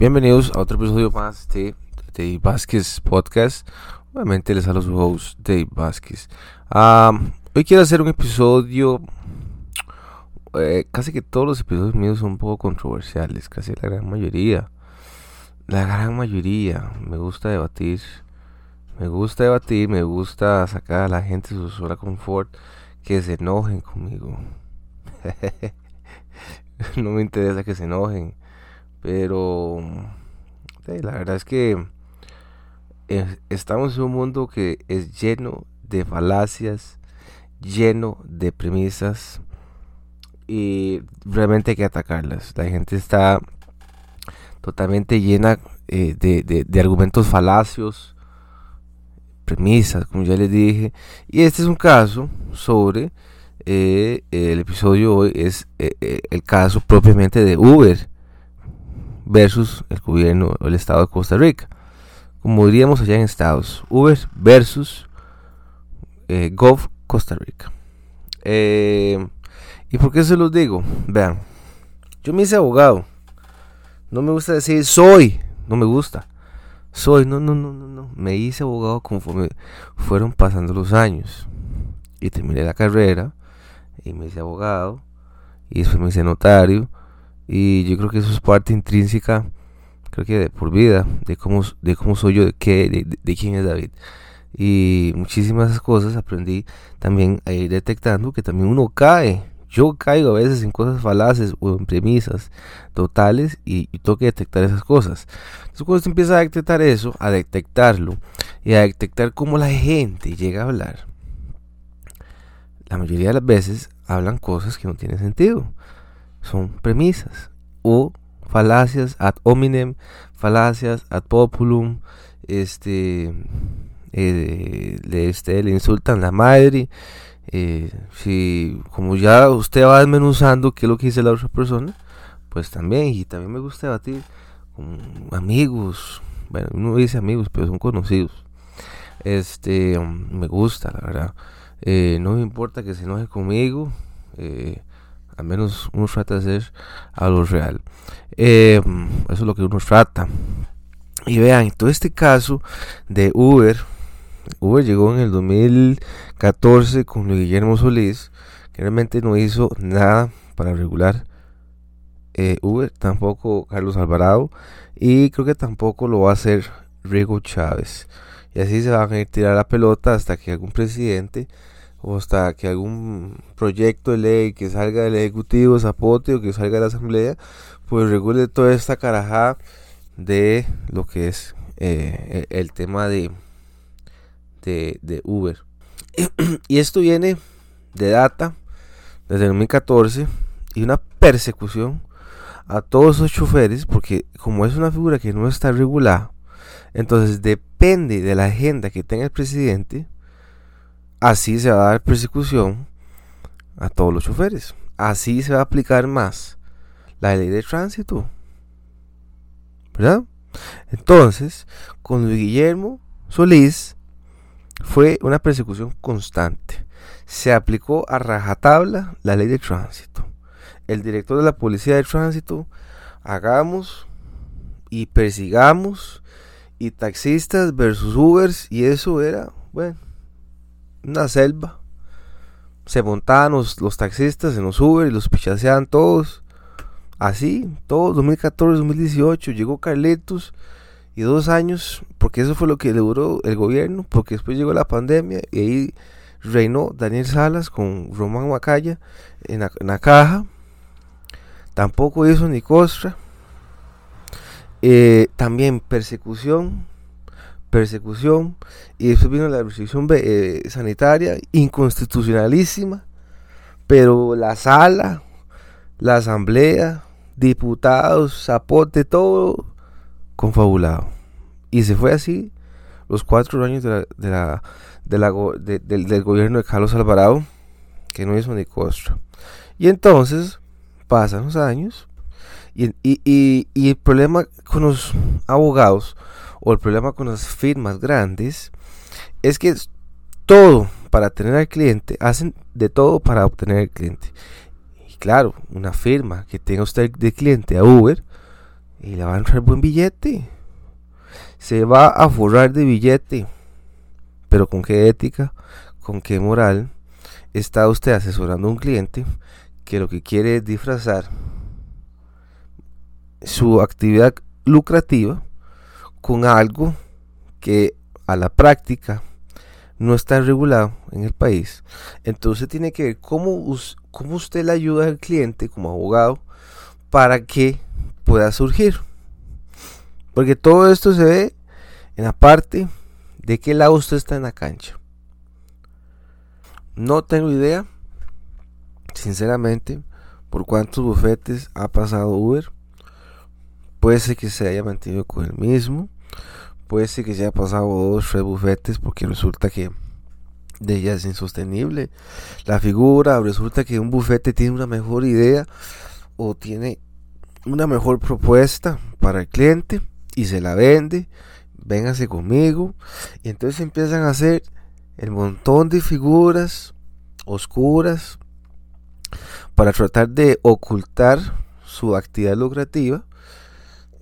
Bienvenidos a otro episodio más de Dave Vázquez Podcast. Obviamente les hablo su host Dave Vázquez. hoy quiero hacer un episodio. Eh, casi que todos los episodios míos son un poco controversiales, casi la gran mayoría. La gran mayoría. Me gusta debatir. Me gusta debatir, me gusta sacar a la gente de su zona confort, que se enojen conmigo. no me interesa que se enojen. Pero la verdad es que eh, estamos en un mundo que es lleno de falacias, lleno de premisas y realmente hay que atacarlas. La gente está totalmente llena eh, de, argumentos falacios, premisas, como ya les dije. Y este es un caso sobre eh, el episodio hoy es el caso propiamente de Uber versus el gobierno o el Estado de Costa Rica. Como diríamos allá en Estados, Uber versus eh, Gov Costa Rica. Eh, ¿Y por qué se los digo? Vean, yo me hice abogado. No me gusta decir soy, no me gusta. Soy, no, no, no, no, no. Me hice abogado conforme fueron pasando los años. Y terminé la carrera y me hice abogado. Y después me hice notario y yo creo que eso es parte intrínseca, creo que de por vida, de cómo, de cómo soy yo, de, qué, de, quién es David. Y muchísimas cosas aprendí también a ir detectando que también uno cae. Yo caigo a veces en cosas falaces o en premisas totales y, tengo que detectar esas cosas. Entonces cuando usted empieza a detectar eso, a detectarlo y a detectar cómo la gente llega a hablar, la mayoría de las veces hablan cosas que no tienen sentido son premisas o falacias ad hominem, falacias ad populum, este, eh, le, este, le insultan la madre. Eh, si como ya usted va desmenuzando qué es lo que dice la otra persona, pues también, y también me gusta debatir con amigos, bueno, uno dice amigos, pero son conocidos. Este, me gusta, la verdad. Eh, no me importa que se enoje conmigo. Eh, al menos uno trata de hacer algo real. Eh, eso es lo que uno trata. Y vean, todo este caso de Uber, Uber llegó en el 2014 con Guillermo Solís, que realmente no hizo nada para regular eh, Uber, tampoco Carlos Alvarado, y creo que tampoco lo va a hacer Rigo Chávez. Y así se van a ir tirar la pelota hasta que algún presidente o hasta que algún proyecto de ley que salga del Ejecutivo, Zapote o que salga de la Asamblea, pues regule toda esta carajada de lo que es eh, el tema de, de, Uber. y esto viene de data desde 2014 y una persecución a todos esos choferes porque como es una figura que no está regulada, entonces depende de la agenda que tenga el presidente, así se va a dar persecución a todos los choferes. Así se va a aplicar más la ley de tránsito. ¿Verdad? Entonces, con Guillermo Solís fue una persecución constante. Se aplicó a rajatabla la ley de tránsito. El director de la policía de tránsito, hagamos y persigamos y taxistas versus Ubers y eso era, bueno, una selva. Se montaban los, taxistas en los Uber y los pichaseaban todos. Así, todos, 2014, 2018, llegó Carletos y dos años, porque eso fue lo que le duró el gobierno, porque después llegó la pandemia y ahí reinó Daniel Salas con Román Macaya en la, caja. Tampoco hizo ni costra. Eh, también persecución persecución y después vino la restricción eh, sanitaria inconstitucionalísima, pero la sala, la asamblea, diputados, zapote, todo confabulado. Y se fue así los cuatro años de la, del, gobierno de Carlos Alvarado, que no hizo ni costra. Y entonces pasan los años y, y el problema con los abogados o el problema con las firmas grandes es que todo para tener al cliente, hacen de todo para obtener el cliente. Y claro, una firma que tenga usted de cliente a Uber, y le va a entrar buen billete. Se va a forrar de billete. Pero con qué ética, con qué moral está usted asesorando a un cliente que lo que quiere es disfrazar su actividad lucrativa con algo que a la práctica no está regulado en el país. Entonces tiene que ver cómo, usted le ayuda al cliente como abogado para que pueda surgir. Porque todo esto se ve en la parte de qué lado usted está en la cancha. No tengo idea, sinceramente, por cuántos bufetes ha pasado Uber. Puede ser que se haya mantenido con el mismo. Puede ser que se haya pasado dos, tres bufetes porque resulta que de ella es insostenible. La figura, resulta que un bufete tiene una mejor idea o tiene una mejor propuesta para el cliente y se la vende. Véngase conmigo. Y entonces empiezan a hacer el montón de figuras oscuras para tratar de ocultar su actividad lucrativa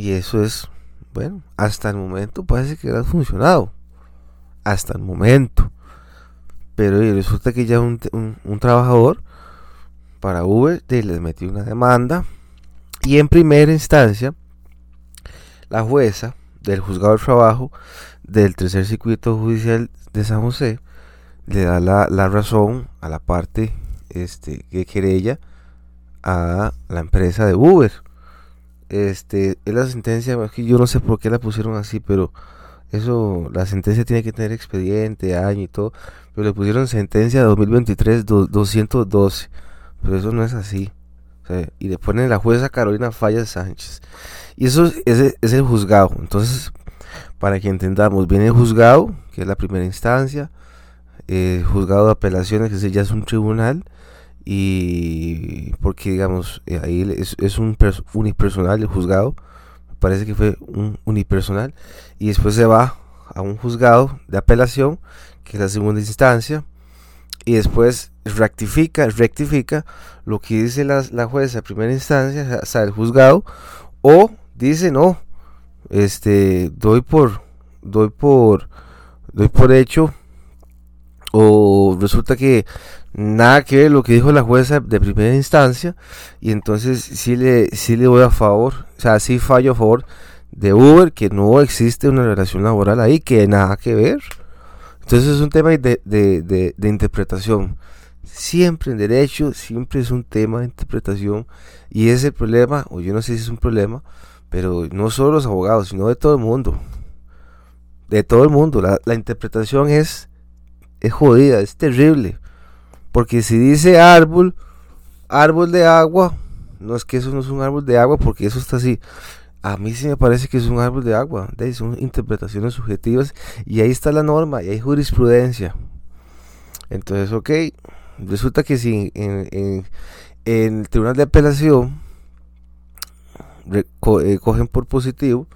y eso es bueno hasta el momento parece que ha funcionado. Hasta el momento. Pero resulta que ya un, un, trabajador para Uber les metió una demanda. Y en primera instancia la jueza del juzgado de trabajo del tercer circuito judicial de San José le da la, razón a la parte este, que querella a la empresa de Uber. Este, es la sentencia, yo no sé por qué la pusieron así, pero eso, la sentencia tiene que tener expediente, año y todo, pero le pusieron sentencia 2023 212, pero eso no es así. y le ponen la jueza Carolina Fallas Sánchez. Y eso es, es el juzgado. Entonces, para que entendamos, viene el juzgado, que es la primera instancia, eh, juzgado de apelaciones, que ya es un tribunal, y porque digamos, eh, ahí es, un unipersonal el juzgado, parece que fue un unipersonal, y después se va a un juzgado de apelación, que es la segunda instancia, y después rectifica, rectifica lo que dice la, la jueza de primera instancia, o sea, el juzgado, o dice no, este, doy por, doy por, doy por hecho o resulta que nada que ver lo que dijo la jueza de primera instancia y entonces sí le, sí le voy a favor, o sea, sí fallo a favor de Uber, que no existe una relación laboral ahí, que nada que ver. Entonces es un tema de, de, de, interpretación. Siempre en derecho, siempre es un tema de interpretación y ese el problema, o yo no sé si es un problema, pero no solo los abogados, sino de todo el mundo. De todo el mundo. La, la interpretación es es jodida, es terrible. Porque si dice árbol, árbol de agua, no es que eso no es un árbol de agua, porque eso está así. A mí sí me parece que es un árbol de agua. Son interpretaciones subjetivas y ahí está la norma y hay jurisprudencia. Entonces, ok, resulta que si en, el tribunal de apelación eh, cogen por positivo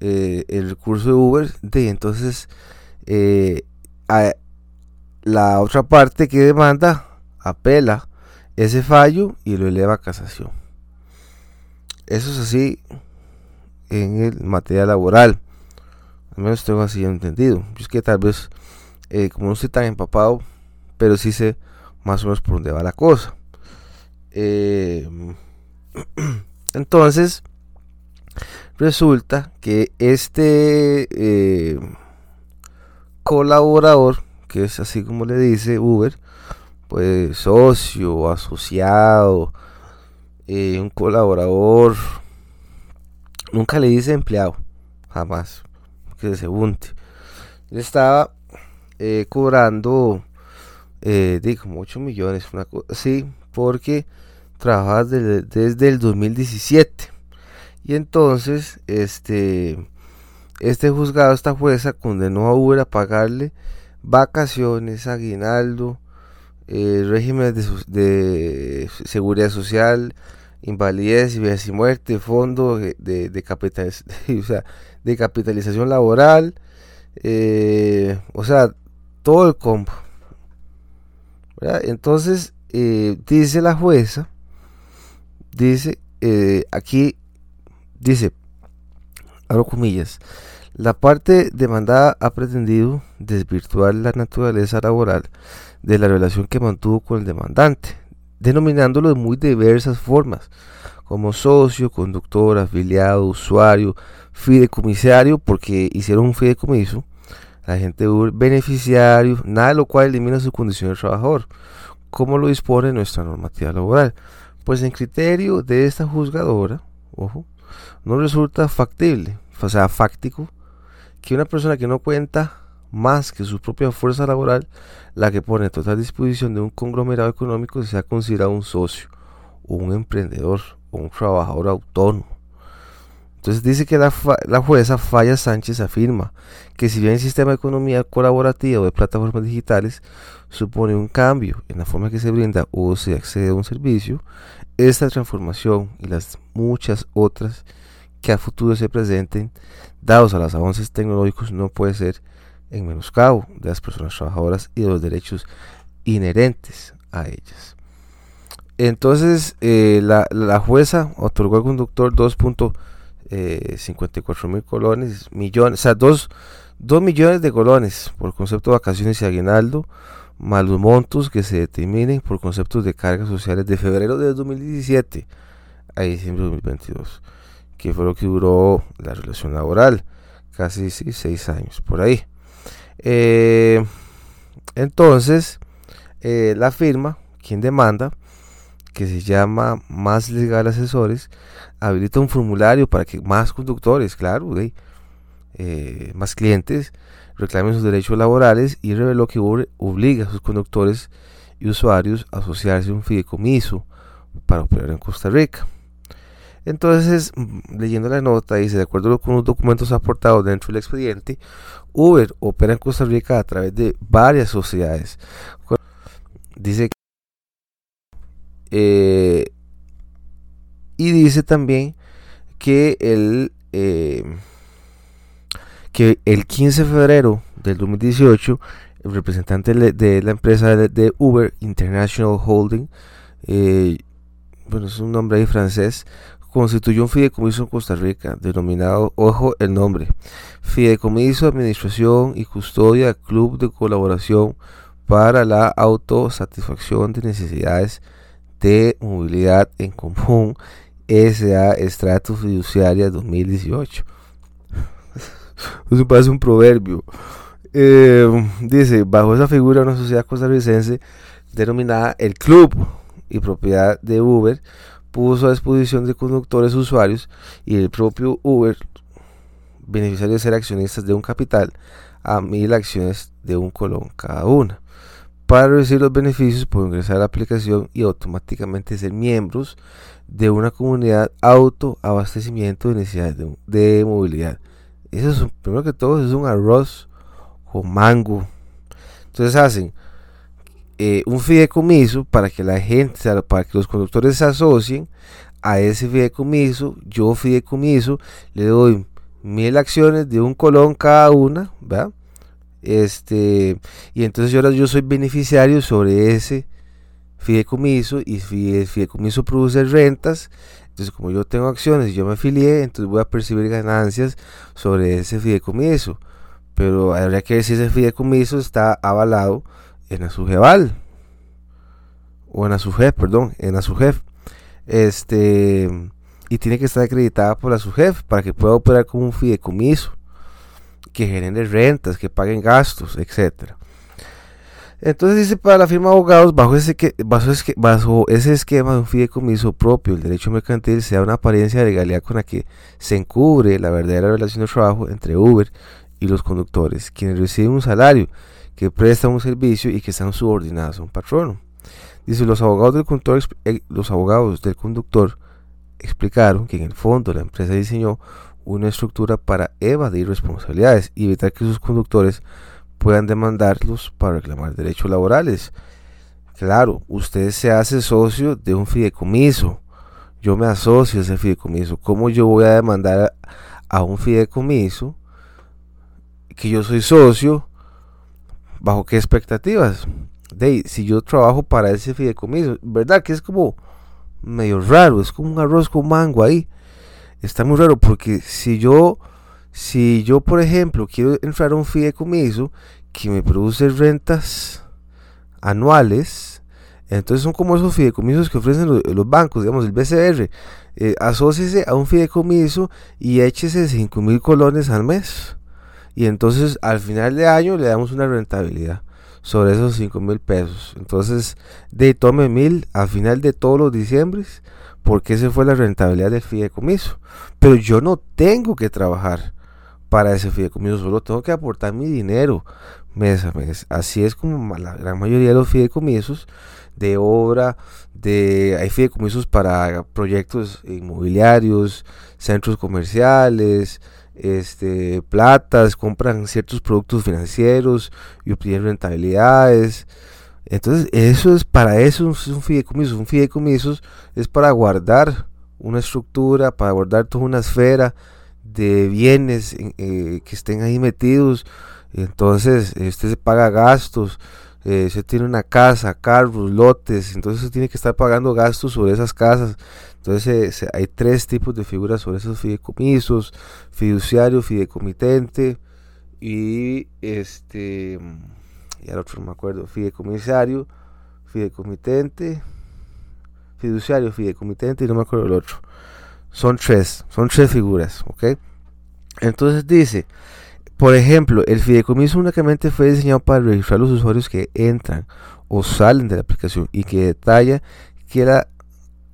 eh, el recurso de Uber, de entonces eh, la otra parte que demanda apela ese fallo y lo eleva a casación. Eso es así en el material laboral. Al menos tengo así entendido. es que tal vez, eh, como no estoy tan empapado, pero sí sé más o menos por dónde va la cosa. Eh, entonces, resulta que este eh, colaborador que es así como le dice Uber, pues socio, asociado, eh, un colaborador, nunca le dice empleado, jamás, que se unte. Le estaba eh, cobrando, eh, de como 8 millones, una cosa así, porque trabajaba desde, desde el 2017. Y entonces, este, este juzgado, esta jueza, condenó a Uber a pagarle vacaciones, aguinaldo, eh, régimen de, seguridad social, invalidez, y muerte, fondo de, de, de capitalización laboral, eh, o sea, todo el combo. Entonces, eh, dice la jueza, dice, aquí Dice, abro comillas, la parte demandada ha pretendido desvirtuar la naturaleza laboral de la relación que mantuvo con el demandante, denominándolo de muy diversas formas, como socio, conductor, afiliado, usuario, fideicomisario, porque hicieron un fideicomiso, agente beneficiario, nada de lo cual elimina su condición de trabajador, como lo dispone nuestra normativa laboral. Pues en criterio de esta juzgadora, ojo, no resulta factible, o sea, fáctico, que una persona que no cuenta más que su propia fuerza laboral, la que pone a total disposición de un conglomerado económico, sea considerado un socio, un emprendedor, o un trabajador autónomo. Entonces dice que la, la, jueza Falla Sánchez afirma que si bien el sistema de economía colaborativa o de plataformas digitales supone un cambio en la forma que se brinda o se accede a un servicio, esta transformación y las muchas otras que a futuro se presenten, dados a los avances tecnológicos, no puede ser en menoscabo de las personas trabajadoras y de los derechos inherentes a ellas. Entonces, eh, la, jueza otorgó al conductor 2.54 eh, mil colones, millones, o sea, 2, millones de colones por concepto de vacaciones y aguinaldo, más los montos que se determinen por conceptos de cargas sociales de febrero de 2017 a diciembre de 2022, que fue lo que duró la relación laboral, casi seis años por ahí. Eh, entonces, eh, la firma, quien demanda, que se llama Más Legal Asesores, habilita un formulario para que más conductores, claro, eh, más clientes reclamen sus derechos laborales y reveló que obliga a sus conductores y usuarios a asociarse a un fideicomiso para operar en Costa Rica. Entonces, mm, leyendo la nota, dice, de acuerdo con los documentos aportados dentro del expediente, Uber opera en Costa Rica a través de varias sociedades. Dice eh, y dice también que el, eh, que el 15 de febrero del 2018, el representante de la empresa de, Uber International Holding, eh, bueno, es un nombre ahí francés, constituyó un fideicomiso en Costa Rica, denominado, ojo el nombre, Fideicomiso, Administración y Custodia Club de Colaboración para la Autosatisfacción de Necesidades de Movilidad en Común, SA Estrato Fiduciaria 2018. Eso parece un proverbio. Eh, dice, bajo esa figura una sociedad costarricense denominada el Club y propiedad de Uber puso a disposición de conductores usuarios y el propio Uber, beneficiario de ser accionistas de un capital, a mil acciones de un colón cada una. Para recibir los beneficios pueden ingresar a la aplicación y automáticamente ser miembros de una comunidad autoabastecimiento de necesidades de, movilidad. Eso es, primero que todo, es un arroz con mango. Entonces hacen eh, un fideicomiso para que la gente, para que los conductores se asocien a ese fideicomiso. Yo fideicomiso le doy mil acciones de un colón cada una. Este, y entonces yo, yo soy beneficiario sobre ese fideicomiso y el fideicomiso produce rentas. Entonces, como yo tengo acciones y yo me afilié, entonces voy a percibir ganancias sobre ese fideicomiso. Pero habría que ver si ese fideicomiso está avalado en Azujeval o en Azujef, perdón, en Azujef. Este y tiene que estar acreditada por Azujef para que pueda operar como un fideicomiso que genere rentas, que paguen gastos, etcétera. Entonces dice para la firma de abogados, bajo ese, bajo, ese, bajo ese esquema de un fideicomiso propio, el derecho mercantil sea una apariencia de legalidad con la que se encubre la verdadera relación de trabajo entre Uber y los conductores, quienes reciben un salario que prestan un servicio y que están subordinados a un patrono. Dice, los abogados del conductor, eh, los abogados del conductor explicaron que en el fondo la empresa diseñó una estructura para evadir responsabilidades y evitar que sus conductores puedan demandarlos para reclamar derechos laborales. Claro, usted se hace socio de un fideicomiso. Yo me asocio a ese fideicomiso. ¿Cómo yo voy a demandar a un fideicomiso que yo soy socio ¿Bajo qué expectativas? De si yo trabajo para ese fideicomiso, ¿verdad? Que es como medio raro, es como un arroz con mango ahí. está muy raro porque si yo, si yo por ejemplo quiero entrar a un fideicomiso que me produce rentas anuales, entonces son como esos fideicomisos que ofrecen los, bancos, digamos el BCR, eh, asóciese a un fideicomiso y échese 5 mil colones al mes. Y entonces al final de año le damos una rentabilidad sobre esos 5 mil pesos. Entonces, de tome mil al final de todos los diciembres, porque esa fue la rentabilidad del fideicomiso. Pero yo no tengo que trabajar para ese fideicomiso, solo tengo que aportar mi dinero mes a mes. Así es como la gran mayoría de los fideicomisos de obra, de hay fideicomisos para proyectos inmobiliarios, centros comerciales, este, platas, compran ciertos productos financieros y obtienen rentabilidades. Entonces, eso es para eso es un fideicomiso. Un fideicomiso es para guardar una estructura, para guardar toda una esfera de bienes eh, que estén ahí metidos. Entonces, usted se paga gastos, eh, se tiene una casa, carros, lotes, entonces se tiene que estar pagando gastos sobre esas casas. Entonces hay tres tipos de figuras sobre esos fideicomisos, fiduciario, fideicomitente y este, y al otro no me acuerdo, fideicomisario, fideicomitente, fiduciario, fideicomitente y no me acuerdo el otro. Son tres, son tres figuras, ¿ok? Entonces dice, por ejemplo, el fideicomiso únicamente fue diseñado para registrar los usuarios que entran o salen de la aplicación y que detalla que la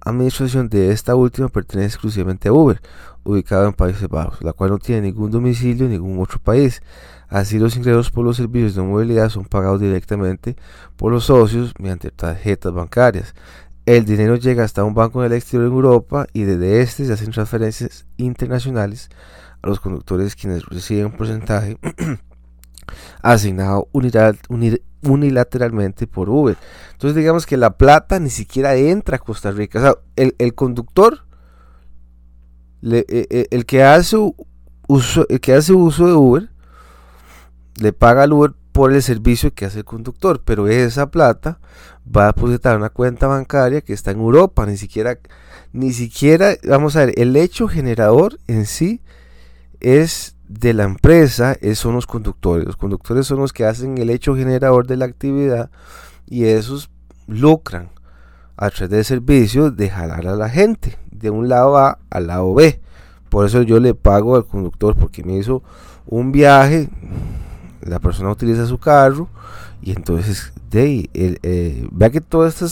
administración de esta última pertenece exclusivamente a Uber, ubicado en Países Bajos, la cual no tiene ningún domicilio en ningún otro país. Así los ingresos por los servicios de movilidad son pagados directamente por los socios mediante tarjetas bancarias. El dinero llega hasta un banco en el exterior en Europa y desde este se hacen transferencias internacionales los conductores quienes reciben un porcentaje asignado unilateralmente por Uber. Entonces digamos que la plata ni siquiera entra a Costa Rica. O sea, el, conductor, e, e, el, que hace uso, el que hace uso de Uber, le paga al Uber por el servicio que hace el conductor, pero esa plata va a depositar una cuenta bancaria que está en Europa, ni siquiera, ni siquiera, vamos a ver, el hecho generador en sí es de la empresa, son los conductores. Los conductores son los que hacen el hecho generador de la actividad y esos lucran a través del servicio de jalar a la gente de un lado A al lado B. Por eso yo le pago al conductor porque me hizo un viaje, la persona utiliza su carro y entonces de eh, vea que todo esto,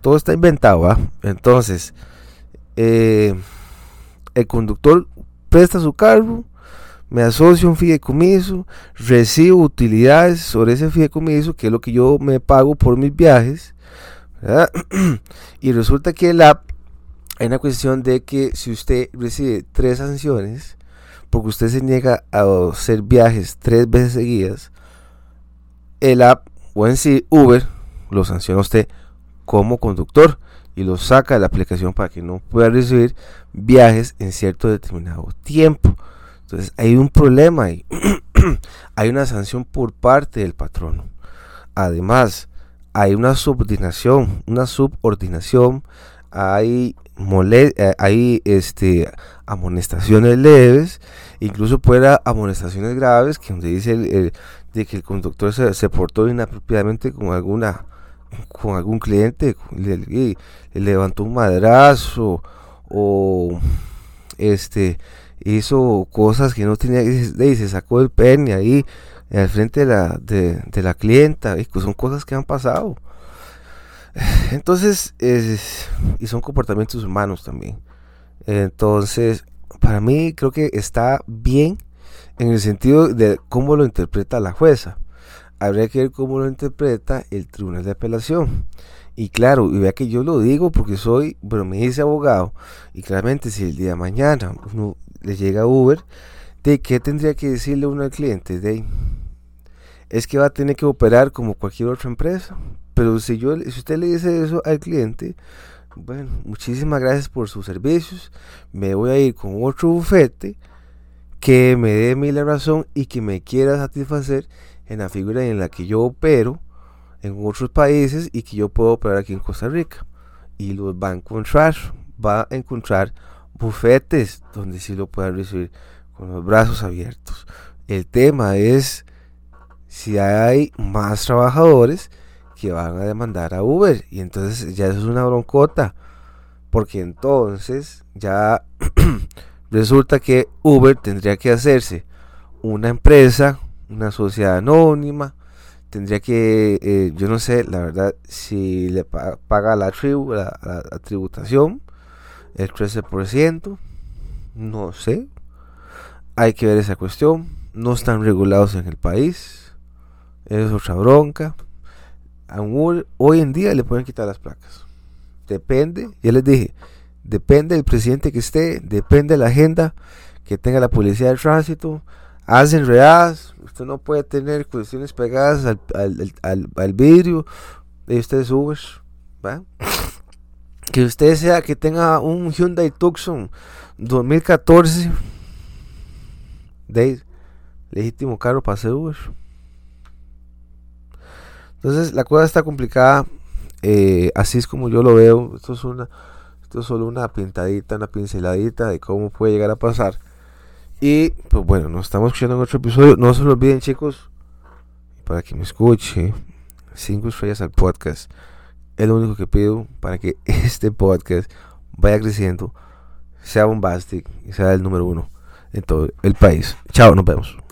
todo está inventado. Entonces, eh, el conductor presta su carro, me asocio a un fideicomiso, recibo utilidades sobre ese fideicomiso, que es lo que yo me pago por mis viajes, y resulta que el app hay una cuestión de que si usted recibe tres sanciones, porque usted se niega a hacer viajes tres veces seguidas, el app o en sí Uber lo sanciona usted como conductor y lo saca de la aplicación para que no pueda recibir viajes en cierto determinado tiempo. Entonces hay un problema ahí. hay una sanción por parte del patrono. Además, hay una subordinación, una subordinación, hay, eh, hay este, amonestaciones leves, incluso puede haber amonestaciones graves, que donde dice el, de que el conductor se, se portó inapropiadamente con alguna con algún cliente, le, levantó un madrazo o este hizo cosas que no tenía y se sacó el pene ahí al frente de la, de, la clienta y son cosas que han pasado. Entonces y son comportamientos humanos también. Entonces para mí creo que está bien en el sentido de cómo lo interpreta la jueza habría que ver cómo lo interpreta el Tribunal de Apelación. Y claro, y vea que yo lo digo porque soy, bueno, me dice abogado, y claramente si el día de mañana uno le llega Uber, ¿de qué tendría que decirle uno al cliente? De, es que va a tener que operar como cualquier otra empresa. Pero si, yo, si usted le dice eso al cliente, bueno, muchísimas gracias por sus servicios, me voy a ir con otro bufete que me dé mi la razón y que me quiera satisfacer en la figura en la que yo opero en otros países y que yo puedo operar aquí en Costa Rica. Y los va a encontrar, va a encontrar bufetes donde sí lo puedan recibir con los brazos abiertos. El tema es si hay más trabajadores que van a demandar a Uber y entonces ya eso es una broncota porque entonces ya resulta que Uber tendría que hacerse una empresa, una sociedad anónima, tendría que, eh, yo no sé, la verdad, si le paga la, tribu, la, tributación, el 13%, no sé, hay que ver esa cuestión, no están regulados en el país, es otra bronca, hoy en día le pueden quitar las placas, depende, ya les dije, depende del presidente que esté, depende de la agenda que tenga la policía de tránsito, hacen readas, usted no puede tener cuestiones pegadas al, al, al, vidrio de ustedes Uber, que usted sea que tenga un Hyundai Tucson 2014 de legítimo carro para hacer Uber. Entonces la cosa está complicada, eh, así es como yo lo veo. Esto es una, esto es solo una pintadita, una pinceladita de cómo puede llegar a pasar. Y pues bueno, nos estamos escuchando en otro episodio. No se lo olviden, chicos, para que me escuche, cinco estrellas al podcast. Es lo único que pido para que este podcast vaya creciendo, sea bombastic y sea el número uno en todo el país. Chao, nos vemos.